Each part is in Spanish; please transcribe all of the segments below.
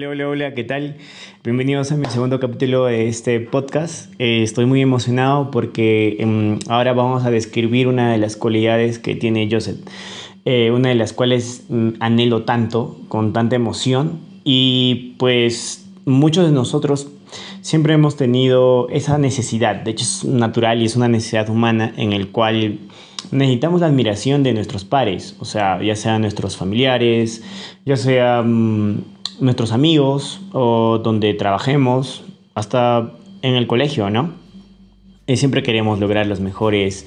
Hola, hola, hola, ¿qué tal? Bienvenidos a mi segundo capítulo de este podcast. Eh, estoy muy emocionado porque em, ahora vamos a describir una de las cualidades que tiene Joseph, eh, una de las cuales mm, anhelo tanto, con tanta emoción y pues muchos de nosotros siempre hemos tenido esa necesidad, de hecho es natural y es una necesidad humana en el cual necesitamos la admiración de nuestros pares, o sea, ya sean nuestros familiares, ya sea... Nuestros amigos o donde trabajemos, hasta en el colegio, ¿no? Y siempre queremos lograr los mejores,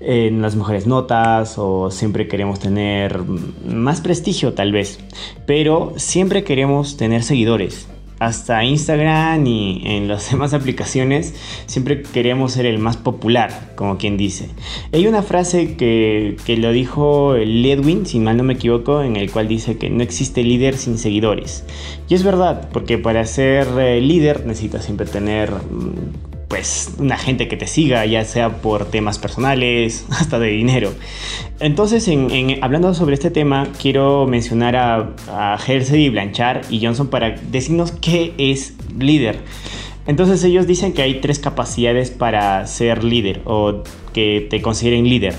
eh, las mejores notas o siempre queremos tener más prestigio tal vez, pero siempre queremos tener seguidores hasta Instagram y en las demás aplicaciones, siempre queríamos ser el más popular, como quien dice. Hay una frase que, que lo dijo Ledwin, si mal no me equivoco, en el cual dice que no existe líder sin seguidores. Y es verdad, porque para ser eh, líder necesitas siempre tener mm, pues una gente que te siga, ya sea por temas personales, hasta de dinero. Entonces, en, hablando sobre este tema, quiero mencionar a, a Hersey, Blanchard y Johnson para decirnos qué es líder. Entonces ellos dicen que hay tres capacidades para ser líder o que te consideren líder.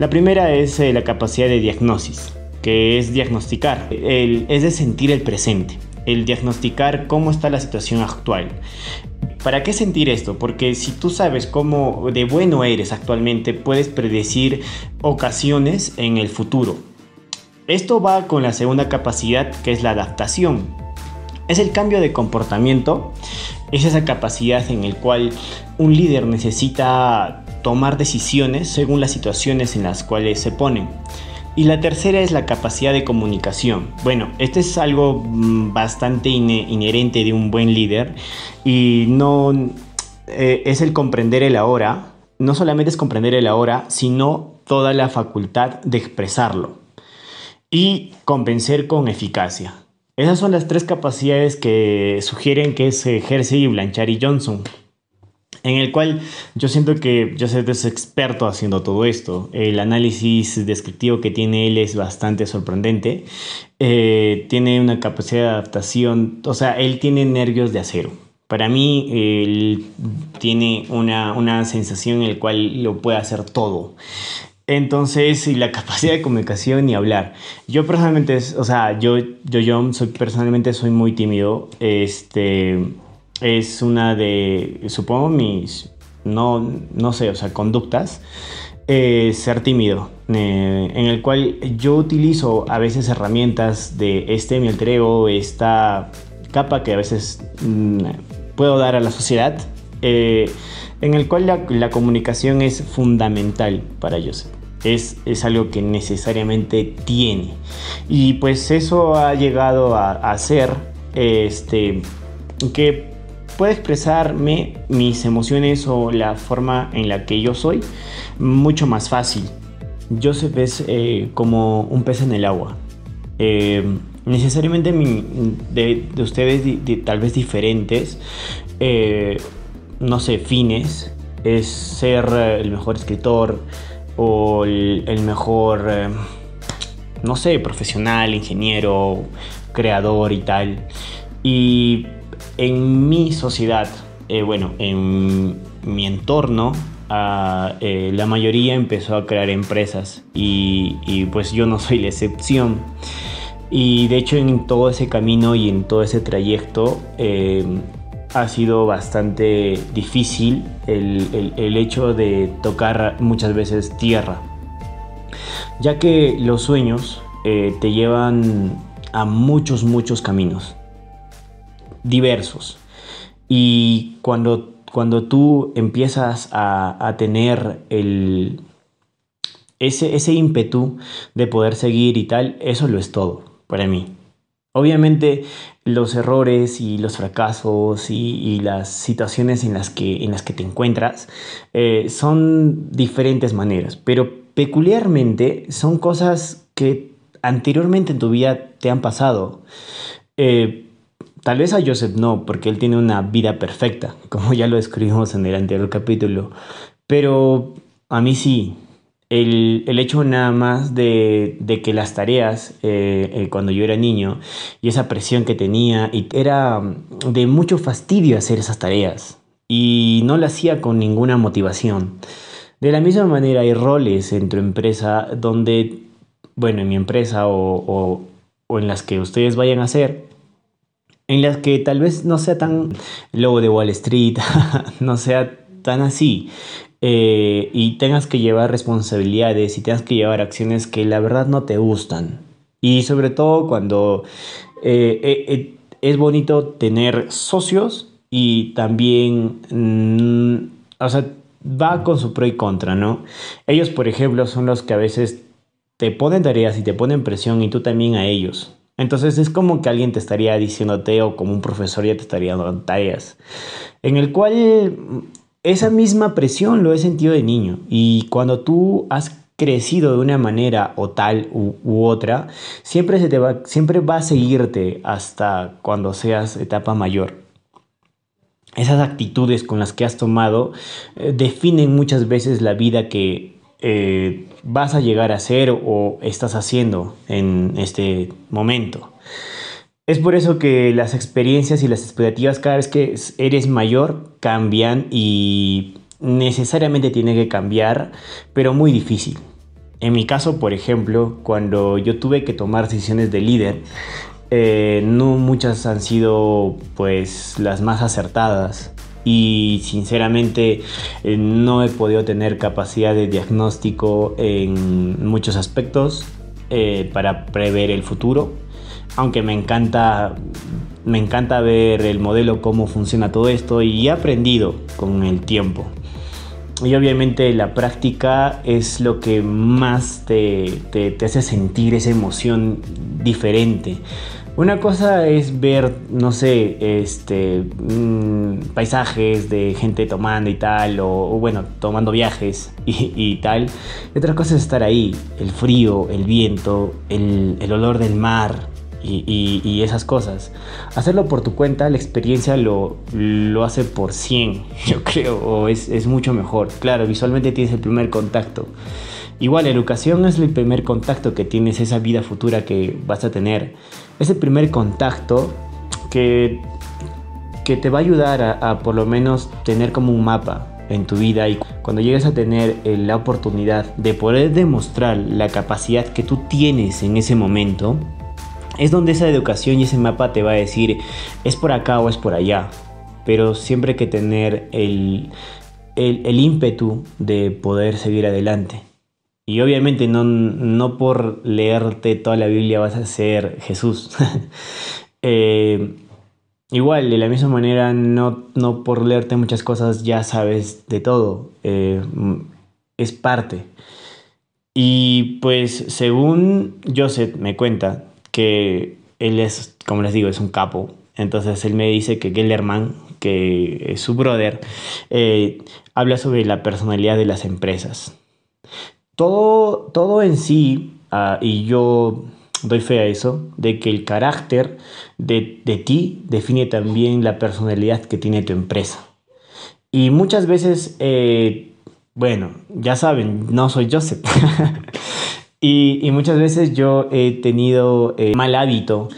La primera es eh, la capacidad de diagnosis, que es diagnosticar, es de sentir el presente, el diagnosticar cómo está la situación actual. ¿Para qué sentir esto? Porque si tú sabes cómo de bueno eres actualmente, puedes predecir ocasiones en el futuro. Esto va con la segunda capacidad que es la adaptación. Es el cambio de comportamiento, es esa capacidad en el cual un líder necesita tomar decisiones según las situaciones en las cuales se ponen. Y la tercera es la capacidad de comunicación. Bueno, esto es algo mm, bastante inherente de un buen líder y no eh, es el comprender el ahora. No solamente es comprender el ahora, sino toda la facultad de expresarlo y convencer con eficacia. Esas son las tres capacidades que sugieren que es Hersey, Blanchard y Johnson en el cual yo siento que Joseph es experto haciendo todo esto. El análisis descriptivo que tiene él es bastante sorprendente. Eh, tiene una capacidad de adaptación, o sea, él tiene nervios de acero. Para mí, él tiene una, una sensación en la cual lo puede hacer todo. Entonces, y la capacidad de comunicación y hablar. Yo personalmente, o sea, yo, yo, yo soy, personalmente soy muy tímido. Este, es una de, supongo, mis, no, no sé, o sea, conductas. Eh, ser tímido, eh, en el cual yo utilizo a veces herramientas de este mi alter esta capa que a veces mm, puedo dar a la sociedad, eh, en el cual la, comunicación es fundamental para ellos. Es, es, algo que necesariamente tiene. Y pues eso ha llegado a, a ser este, que puede expresarme mis emociones o la forma en la que yo soy mucho más fácil. Joseph es eh, como un pez en el agua. Eh, necesariamente de, ustedes tal vez diferentes, eh, no sé, fines, es ser el mejor escritor o el mejor, no sé, profesional, ingeniero, creador y tal. Y en mi sociedad, eh, bueno, en mi entorno, ah, eh, la mayoría empezó a crear empresas y, pues yo no soy la excepción. Y de hecho en todo ese camino y en todo ese trayecto eh, ha sido bastante difícil el, el, hecho de tocar muchas veces tierra. Ya que los sueños te llevan a muchos, muchos caminos diversos. Y cuando, cuando tú empiezas a, tener el, ese, ese ímpetu de poder seguir y tal, eso lo es todo para mí. Obviamente los errores y los fracasos y, las situaciones en las que, en las que te encuentras eh, son diferentes maneras, pero peculiarmente son cosas que anteriormente en tu vida te han pasado. Eh, Tal vez a Joseph no, porque él tiene una vida perfecta, como ya lo describimos en el anterior capítulo. Pero a mí sí. el, hecho nada más de, que las tareas, eh, eh, cuando yo era niño, y esa presión que tenía, y era de mucho fastidio hacer esas tareas, y no lo hacía con ninguna motivación. De la misma manera hay roles en tu empresa donde, bueno, en mi empresa o, o en las que ustedes vayan a hacer, en las que tal vez no sea tan lobo de Wall Street, no sea tan así, eh, y tengas que llevar responsabilidades y tengas que llevar acciones que la verdad no te gustan. Y sobre todo cuando eh, eh, es bonito tener socios y también, mm, o sea, va con su pro y contra, ¿no? Ellos, por ejemplo, son los que a veces te ponen tareas y te ponen presión y tú también a ellos. Entonces es como que alguien te estaría diciéndote o como un profesor ya te estaría dando tareas. En el cual esa misma presión lo he sentido de niño y cuando tú has crecido de una manera o tal u, otra, siempre, se te va, siempre va a seguirte hasta cuando seas etapa mayor. Esas actitudes con las que has tomado eh, definen muchas veces la vida que eh, vas a llegar a ser o estás haciendo en este momento. Es por eso que las experiencias y las expectativas cada vez que eres mayor cambian y necesariamente tiene que cambiar, pero muy difícil. En mi caso, por ejemplo, cuando yo tuve que tomar decisiones de líder, eh, no muchas han sido pues las más acertadas y sinceramente eh, no he podido tener capacidad de diagnóstico en muchos aspectos eh, para prever el futuro aunque me encanta, me encanta ver el modelo, cómo funciona todo esto y he aprendido con el tiempo. Y obviamente la práctica es lo que más te, te, hace sentir esa emoción diferente. Una cosa es ver, no sé, este, mm, paisajes de gente tomando y tal, o, bueno, tomando viajes y, tal. Y otra cosa es estar ahí, el frío, el viento, el, el olor del mar, y, esas cosas. Hacerlo por tu cuenta, la experiencia lo, lo hace por 100, yo creo, o es, es, mucho mejor. Claro, visualmente tienes el primer contacto. Igual, la educación es el primer contacto que tienes, esa vida futura que vas a tener. Es el primer contacto que, que te va a ayudar a, por lo menos tener como un mapa en tu vida y cuando llegues a tener eh, la oportunidad de poder demostrar la capacidad que tú tienes en ese momento, es donde esa educación y ese mapa te va a decir es por acá o es por allá. Pero siempre que tener el, ímpetu de poder seguir adelante. Y obviamente no, no, por leerte toda la Biblia vas a ser Jesús. Eh, igual, de la misma manera, no, no, por leerte muchas cosas ya sabes de todo. Eh, es parte. Y pues según Joseph me cuenta, que él es, como les digo, es un capo. Entonces él me dice que Gellerman, que es su brother, eh, habla sobre la personalidad de las empresas. Todo, todo en sí, ah, y yo doy fe a eso, de que el carácter de, de, ti define también la personalidad que tiene tu empresa. Y muchas veces, eh, bueno, ya saben, no soy Joseph. Y, muchas veces yo he tenido eh, mal hábito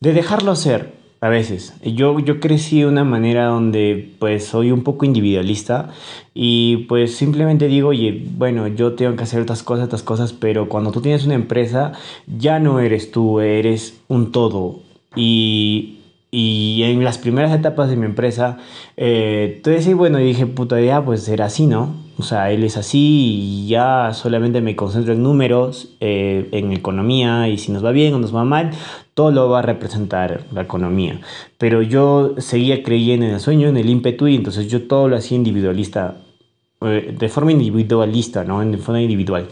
de dejarlo ser. A veces. Yo, yo crecí de una manera donde pues soy un poco individualista y pues simplemente digo, oye, bueno, yo tengo que hacer otras cosas, estas cosas, pero cuando tú tienes una empresa ya no eres tú, eres un todo. Y, y en las primeras etapas de mi empresa, eh, entonces bueno, dije, puta idea, pues era así, ¿no? O sea, él es así y ya solamente me concentro en números, eh, en economía y si nos va bien o nos va mal, todo lo va a representar la economía. Pero yo seguía creyendo en el sueño, en el ímpetu y entonces yo todo lo hacía individualista, eh, de forma individualista, ¿no? De forma individual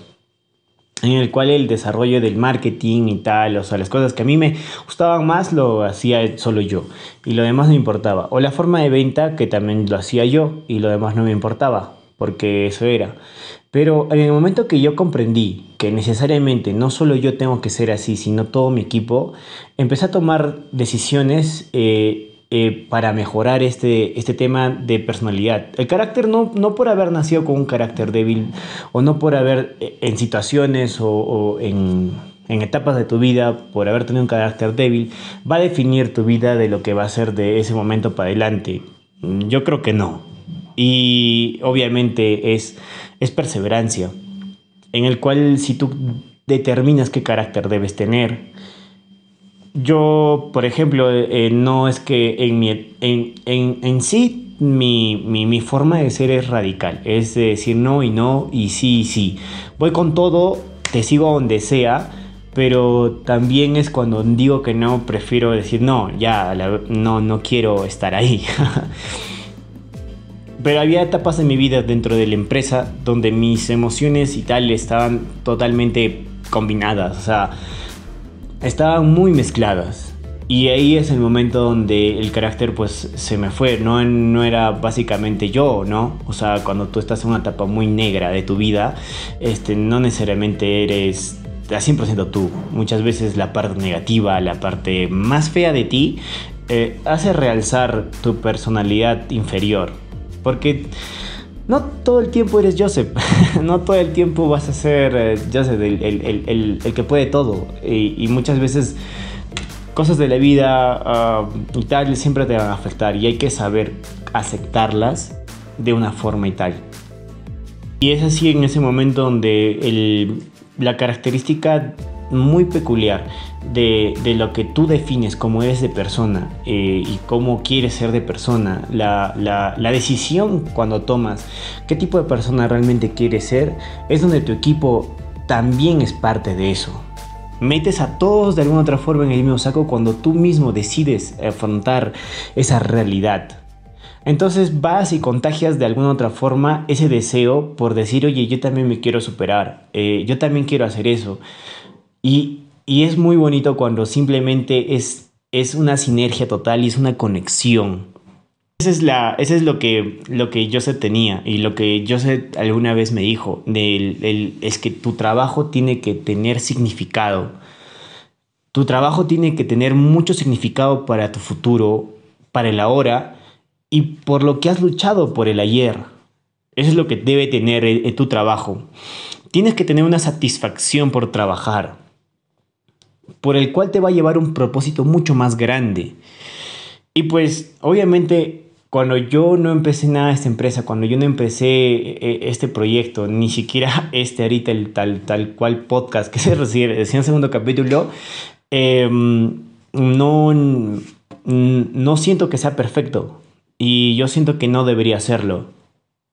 en el cual el desarrollo del marketing y tal, o sea, las cosas que a mí me gustaban más lo hacía solo yo y lo demás no me importaba. O la forma de venta que también lo hacía yo y lo demás no me importaba porque eso era. Pero en el momento que yo comprendí que necesariamente no solo yo tengo que ser así, sino todo mi equipo, empecé a tomar decisiones eh, eh, para mejorar este, este tema de personalidad. El carácter no, no por haber nacido con un carácter débil o no por haber eh, en situaciones o, en, en, etapas de tu vida, por haber tenido un carácter débil, va a definir tu vida de lo que va a ser de ese momento para adelante. Yo creo que no. Y obviamente es, es perseverancia, en el cual si tú determinas qué carácter debes tener, yo, por ejemplo, eh, no es que en, mi, en, en, en sí mi, mi, mi, forma de ser es radical, es decir no y no y sí y sí. Voy con todo, te sigo donde sea, pero también es cuando digo que no, prefiero decir no, ya, no, no quiero estar ahí. pero había etapas en mi vida dentro de la empresa donde mis emociones y tal estaban totalmente combinadas, o sea, estaban muy mezcladas. Y ahí es el momento donde el carácter pues se me fue, no, no era básicamente yo, ¿no? O sea, cuando tú estás en una etapa muy negra de tu vida, este, no necesariamente eres a 100% tú. Muchas veces la parte negativa, la parte más fea de ti, eh, hace realzar tu personalidad inferior. Porque no todo el tiempo eres Joseph, no todo el tiempo vas a ser eh, Joseph, el, que puede todo. Y, muchas veces cosas de la vida uh, y tal siempre te van a afectar y hay que saber aceptarlas de una forma y tal. Y es así en ese momento donde la característica muy peculiar de, lo que tú defines como eres de persona eh, y cómo quieres ser de persona, la, la, decisión cuando tomas qué tipo de persona realmente quieres ser, es donde tu equipo también es parte de eso. Metes a todos de alguna otra forma en el mismo saco cuando tú mismo decides afrontar esa realidad. Entonces vas y contagias de alguna otra forma ese deseo por decir, oye, yo también me quiero superar, eh, yo también quiero hacer eso. Y, es muy bonito cuando simplemente es, una sinergia total y es una conexión. Esa es, lo, que, lo que Joseph tenía y lo que Joseph alguna vez me dijo, es que tu trabajo tiene que tener significado. Tu trabajo tiene que tener mucho significado para tu futuro, para el ahora y por lo que has luchado por el ayer. Eso es lo que debe tener eh, tu trabajo. Tienes que tener una satisfacción por trabajar por el cual te va a llevar un propósito mucho más grande. Y pues obviamente cuando yo no empecé nada esta empresa, cuando yo no empecé eh, este proyecto, ni siquiera este ahorita, el tal, tal cual podcast que se recibe, decía en segundo capítulo, em, no, no siento que sea perfecto y yo siento que no debería serlo.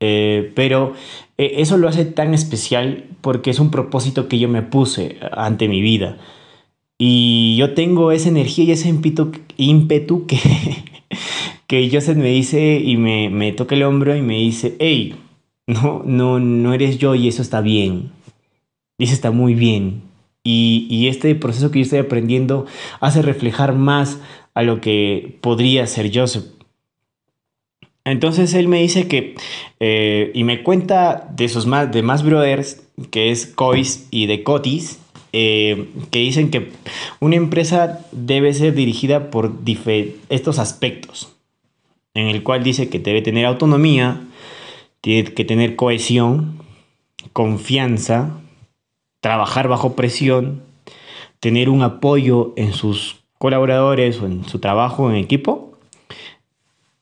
Eh, pero eh, eso lo hace tan especial porque es un propósito que yo me puse ante mi vida. Y yo tengo esa energía y ese ímpetu, ímpetu que, que Joseph me dice y me, me toca el hombro y me dice, hey, no, no, no eres yo y eso está bien. Y eso está muy bien. Y, y, este proceso que yo estoy aprendiendo hace reflejar más a lo que podría ser Joseph. Entonces él me dice que, eh, y me cuenta de sus más, de más brothers, que es Cois y de Cotis, eh, que dicen que una empresa debe ser dirigida por estos aspectos, en el cual dice que debe tener autonomía, tiene que tener cohesión, confianza, trabajar bajo presión, tener un apoyo en sus colaboradores o en su trabajo en equipo,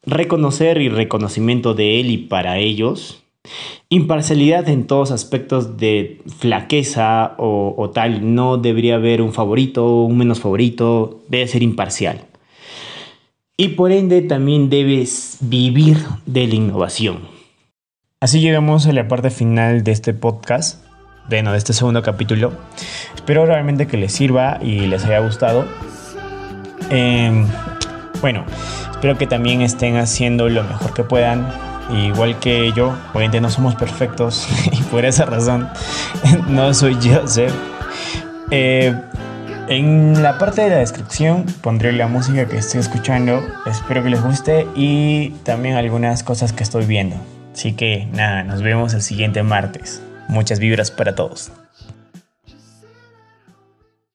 reconocer y reconocimiento de él y para ellos, Imparcialidad en todos aspectos de flaqueza o, tal. No debería haber un favorito, un menos favorito. Debe ser imparcial. Y por ende también debes vivir de la innovación. Así llegamos a la parte final de este podcast, bueno, de este segundo capítulo. Espero realmente que les sirva y les haya gustado. Em, bueno, espero que también estén haciendo lo mejor que puedan igual que yo, obviamente no somos perfectos y por esa razón no soy Joseph. Eh, en la parte de la descripción pondré la música que estoy escuchando, espero que les guste y también algunas cosas que estoy viendo. Así que nada, nos vemos el siguiente martes. Muchas vibras para todos.